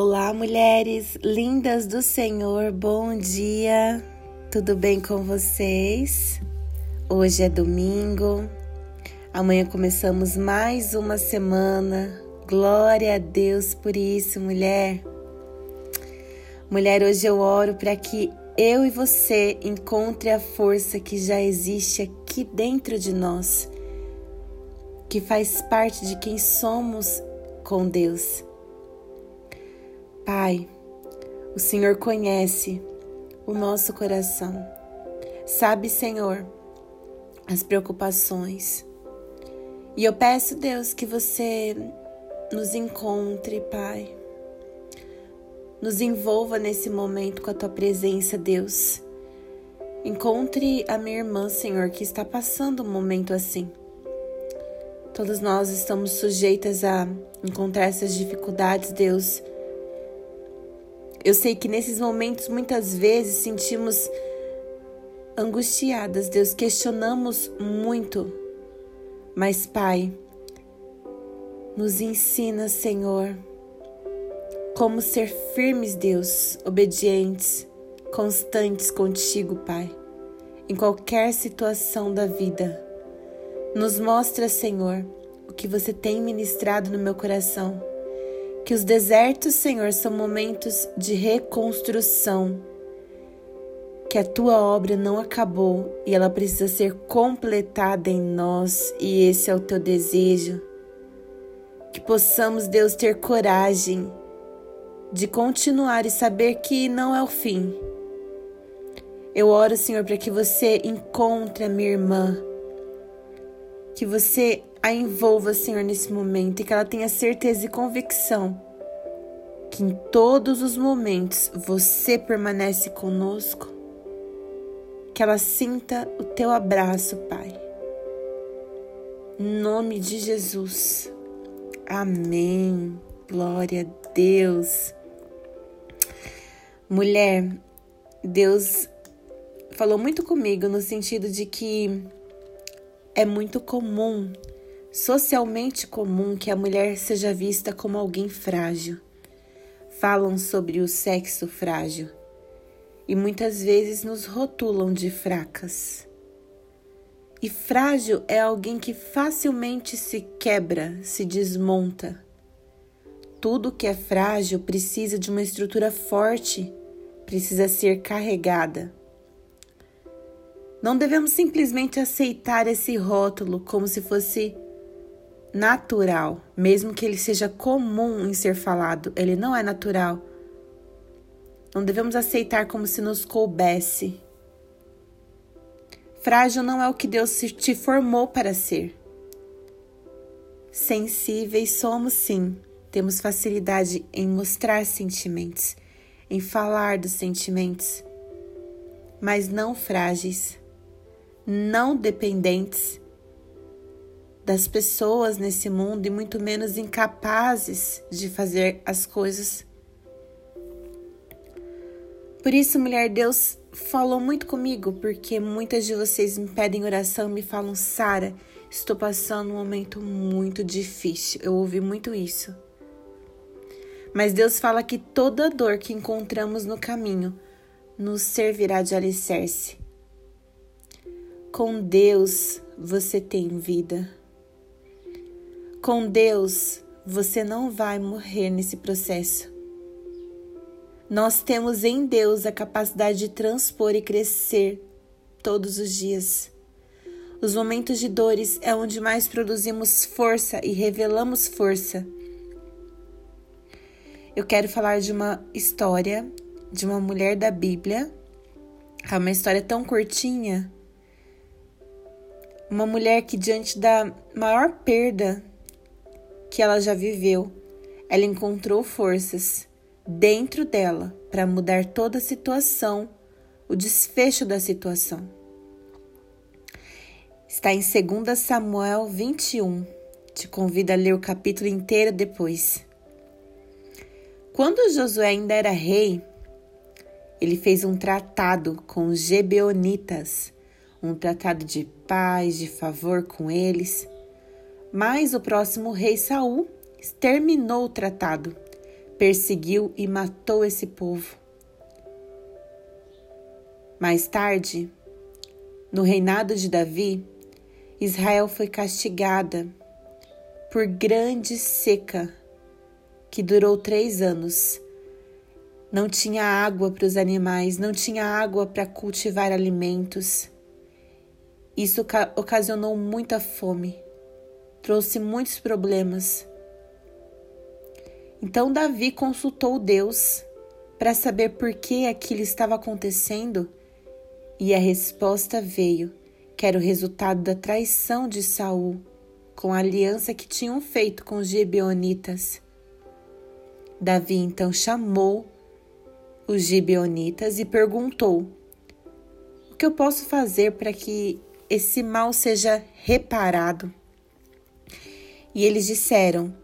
Olá, mulheres lindas do Senhor, bom dia, tudo bem com vocês? Hoje é domingo, amanhã começamos mais uma semana, glória a Deus por isso, mulher. Mulher, hoje eu oro para que eu e você encontre a força que já existe aqui dentro de nós, que faz parte de quem somos com Deus Pai, o Senhor conhece o nosso coração. Sabe, Senhor, as preocupações. E eu peço, Deus, que você nos encontre, Pai. Nos envolva nesse momento com a tua presença, Deus. Encontre a minha irmã, Senhor, que está passando um momento assim. Todos nós estamos sujeitas a encontrar essas dificuldades, Deus eu sei que nesses momentos muitas vezes sentimos angustiadas, Deus, questionamos muito. Mas, Pai, nos ensina, Senhor, como ser firmes, Deus, obedientes, constantes contigo, Pai, em qualquer situação da vida. Nos mostra, Senhor, o que você tem ministrado no meu coração que os desertos, Senhor, são momentos de reconstrução. Que a tua obra não acabou e ela precisa ser completada em nós, e esse é o teu desejo. Que possamos, Deus, ter coragem de continuar e saber que não é o fim. Eu oro, Senhor, para que você encontre a minha irmã, que você a envolva, Senhor, nesse momento e que ela tenha certeza e convicção que em todos os momentos você permanece conosco. Que ela sinta o teu abraço, Pai. Em nome de Jesus. Amém. Glória a Deus. Mulher, Deus falou muito comigo no sentido de que é muito comum socialmente comum que a mulher seja vista como alguém frágil. Falam sobre o sexo frágil e muitas vezes nos rotulam de fracas. E frágil é alguém que facilmente se quebra, se desmonta. Tudo que é frágil precisa de uma estrutura forte, precisa ser carregada. Não devemos simplesmente aceitar esse rótulo como se fosse natural, mesmo que ele seja comum em ser falado, ele não é natural. Não devemos aceitar como se nos coubesse. Frágil não é o que Deus te formou para ser. Sensíveis somos sim, temos facilidade em mostrar sentimentos, em falar dos sentimentos, mas não frágeis, não dependentes das pessoas nesse mundo e muito menos incapazes de fazer as coisas. Por isso, mulher, Deus falou muito comigo, porque muitas de vocês me pedem oração, me falam, Sara, estou passando um momento muito difícil. Eu ouvi muito isso. Mas Deus fala que toda dor que encontramos no caminho nos servirá de alicerce. Com Deus você tem vida. Com Deus, você não vai morrer nesse processo. Nós temos em Deus a capacidade de transpor e crescer todos os dias. Os momentos de dores é onde mais produzimos força e revelamos força. Eu quero falar de uma história de uma mulher da Bíblia. É uma história tão curtinha. Uma mulher que, diante da maior perda que ela já viveu, ela encontrou forças dentro dela para mudar toda a situação, o desfecho da situação. Está em 2 Samuel 21. Te convido a ler o capítulo inteiro depois. Quando Josué ainda era rei, ele fez um tratado com os Gebeonitas, um tratado de paz, de favor com eles. Mas o próximo rei Saul terminou o tratado, perseguiu e matou esse povo. Mais tarde, no reinado de Davi, Israel foi castigada por grande seca que durou três anos. Não tinha água para os animais, não tinha água para cultivar alimentos. Isso ocasionou muita fome, trouxe muitos problemas. Então Davi consultou Deus para saber por que aquilo estava acontecendo e a resposta veio, que era o resultado da traição de Saul com a aliança que tinham feito com os gibeonitas. Davi então chamou os gibeonitas e perguntou: O que eu posso fazer para que esse mal seja reparado? E eles disseram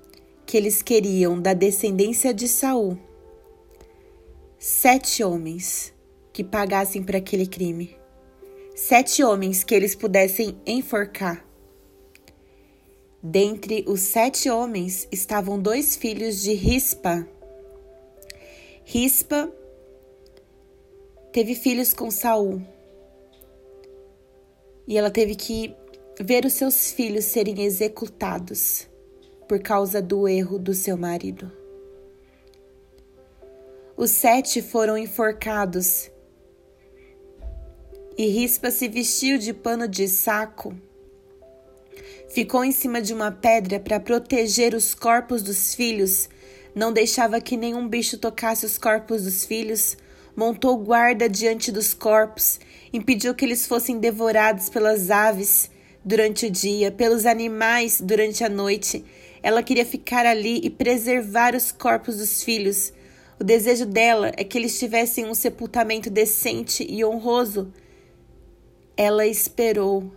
que eles queriam da descendência de Saul sete homens que pagassem por aquele crime. Sete homens que eles pudessem enforcar. Dentre os sete homens estavam dois filhos de Rispa. Rispa teve filhos com Saul. E ela teve que ver os seus filhos serem executados por causa do erro do seu marido. Os sete foram enforcados. E Rispa se vestiu de pano de saco. Ficou em cima de uma pedra para proteger os corpos dos filhos, não deixava que nenhum bicho tocasse os corpos dos filhos, montou guarda diante dos corpos, impediu que eles fossem devorados pelas aves durante o dia, pelos animais durante a noite. Ela queria ficar ali e preservar os corpos dos filhos. O desejo dela é que eles tivessem um sepultamento decente e honroso ela esperou,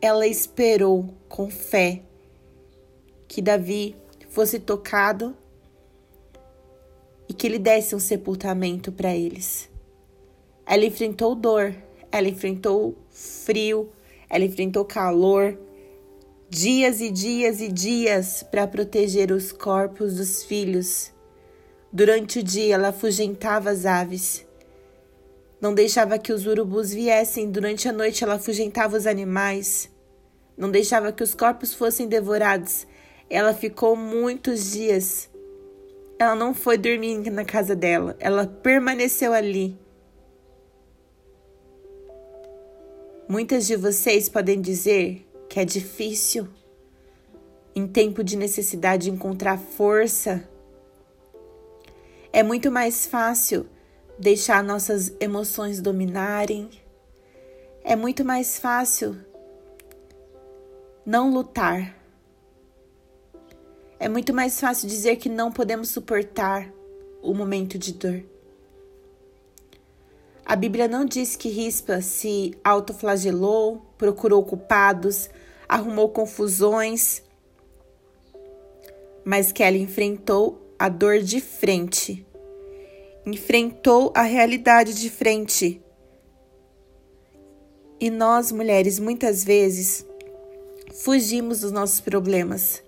ela esperou com fé que Davi fosse tocado e que ele desse um sepultamento para eles. Ela enfrentou dor, ela enfrentou frio, ela enfrentou calor, dias e dias e dias para proteger os corpos dos filhos. Durante o dia ela afugentava as aves. Não deixava que os urubus viessem, durante a noite ela afugentava os animais. Não deixava que os corpos fossem devorados. Ela ficou muitos dias. Ela não foi dormir na casa dela, ela permaneceu ali. Muitas de vocês podem dizer que é difícil, em tempo de necessidade, encontrar força. É muito mais fácil deixar nossas emoções dominarem. É muito mais fácil não lutar. É muito mais fácil dizer que não podemos suportar o momento de dor. A Bíblia não diz que Rispa se autoflagelou, procurou culpados, arrumou confusões, mas que ela enfrentou a dor de frente enfrentou a realidade de frente. E nós, mulheres, muitas vezes fugimos dos nossos problemas.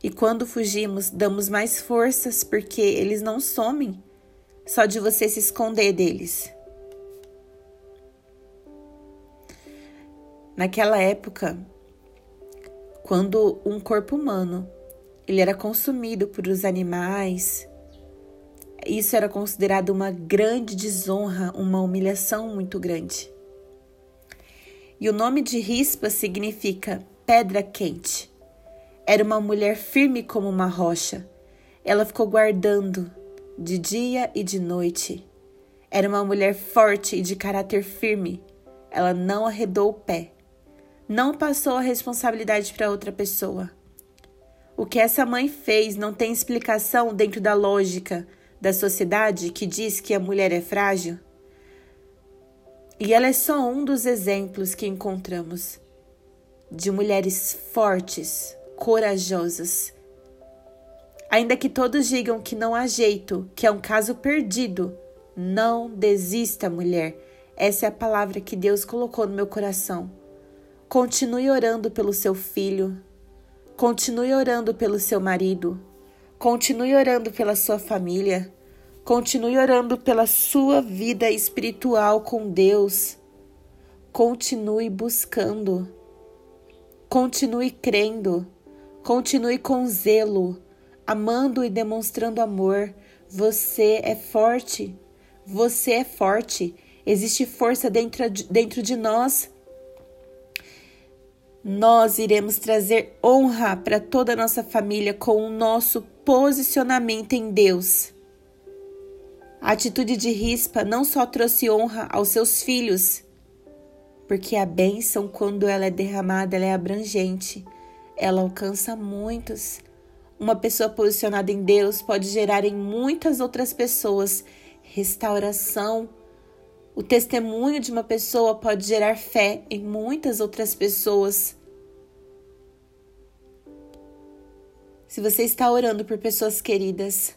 E quando fugimos, damos mais forças porque eles não somem só de você se esconder deles. Naquela época, quando um corpo humano ele era consumido por os animais, isso era considerado uma grande desonra, uma humilhação muito grande. E o nome de Rispa significa pedra quente. Era uma mulher firme como uma rocha. Ela ficou guardando de dia e de noite. Era uma mulher forte e de caráter firme. Ela não arredou o pé. Não passou a responsabilidade para outra pessoa. O que essa mãe fez não tem explicação dentro da lógica da sociedade que diz que a mulher é frágil? E ela é só um dos exemplos que encontramos de mulheres fortes, corajosas. Ainda que todos digam que não há jeito, que é um caso perdido, não desista, mulher. Essa é a palavra que Deus colocou no meu coração. Continue orando pelo seu filho. Continue orando pelo seu marido. Continue orando pela sua família. Continue orando pela sua vida espiritual com Deus. Continue buscando. Continue crendo. Continue com zelo, amando e demonstrando amor. Você é forte. Você é forte. Existe força dentro, dentro de nós. Nós iremos trazer honra para toda a nossa família com o nosso posicionamento em Deus. A atitude de Rispa não só trouxe honra aos seus filhos, porque a bênção, quando ela é derramada, ela é abrangente, ela alcança muitos. Uma pessoa posicionada em Deus pode gerar em muitas outras pessoas restauração. O testemunho de uma pessoa pode gerar fé em muitas outras pessoas. Se você está orando por pessoas queridas,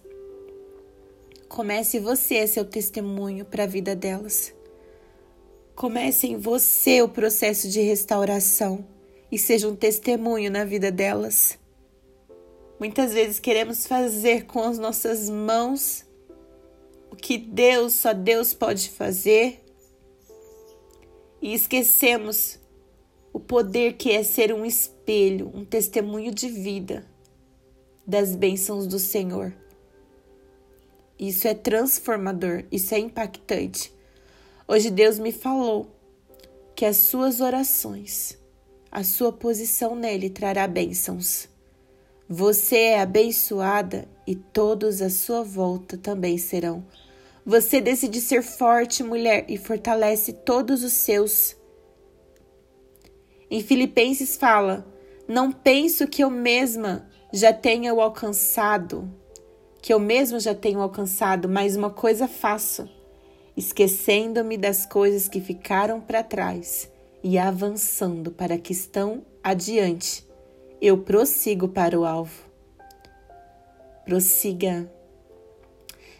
comece você a ser o testemunho para a vida delas. Comece em você o processo de restauração e seja um testemunho na vida delas. Muitas vezes queremos fazer com as nossas mãos o que Deus, só Deus pode fazer, e esquecemos o poder que é ser um espelho, um testemunho de vida das bênçãos do Senhor. Isso é transformador, isso é impactante. Hoje Deus me falou que as suas orações, a sua posição nele trará bênçãos. Você é abençoada e todos à sua volta também serão. Você decide ser forte, mulher, e fortalece todos os seus. Em Filipenses fala: Não penso que eu mesma já tenha o alcançado, que eu mesmo já tenho alcançado, mas uma coisa faço, esquecendo-me das coisas que ficaram para trás e avançando para que estão adiante, eu prossigo para o alvo. Prossiga.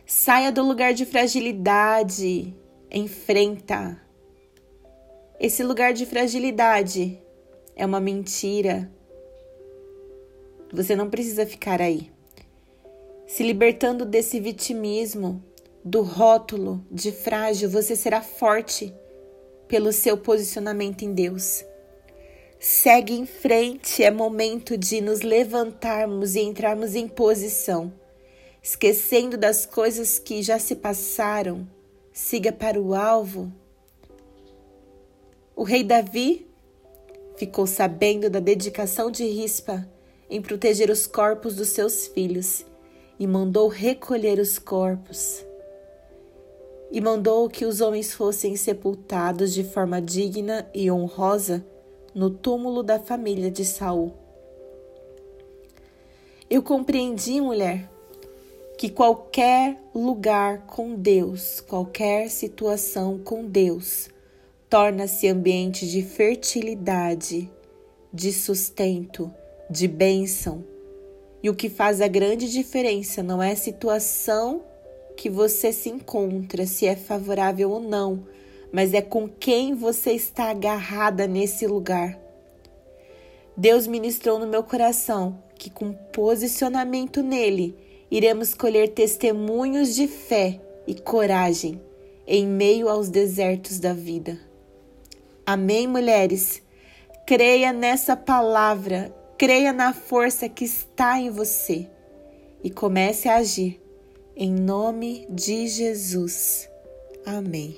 Saia do lugar de fragilidade, enfrenta. Esse lugar de fragilidade é uma mentira você não precisa ficar aí. Se libertando desse vitimismo, do rótulo de frágil, você será forte pelo seu posicionamento em Deus. Segue em frente, é momento de nos levantarmos e entrarmos em posição. Esquecendo das coisas que já se passaram, siga para o alvo. O rei Davi ficou sabendo da dedicação de Rispa em proteger os corpos dos seus filhos e mandou recolher os corpos. E mandou que os homens fossem sepultados de forma digna e honrosa no túmulo da família de Saul. Eu compreendi, mulher, que qualquer lugar com Deus, qualquer situação com Deus, torna-se ambiente de fertilidade, de sustento, de bênção. E o que faz a grande diferença não é a situação que você se encontra, se é favorável ou não, mas é com quem você está agarrada nesse lugar. Deus ministrou no meu coração que, com posicionamento nele, iremos colher testemunhos de fé e coragem em meio aos desertos da vida. Amém, mulheres? Creia nessa palavra Creia na força que está em você e comece a agir. Em nome de Jesus. Amém.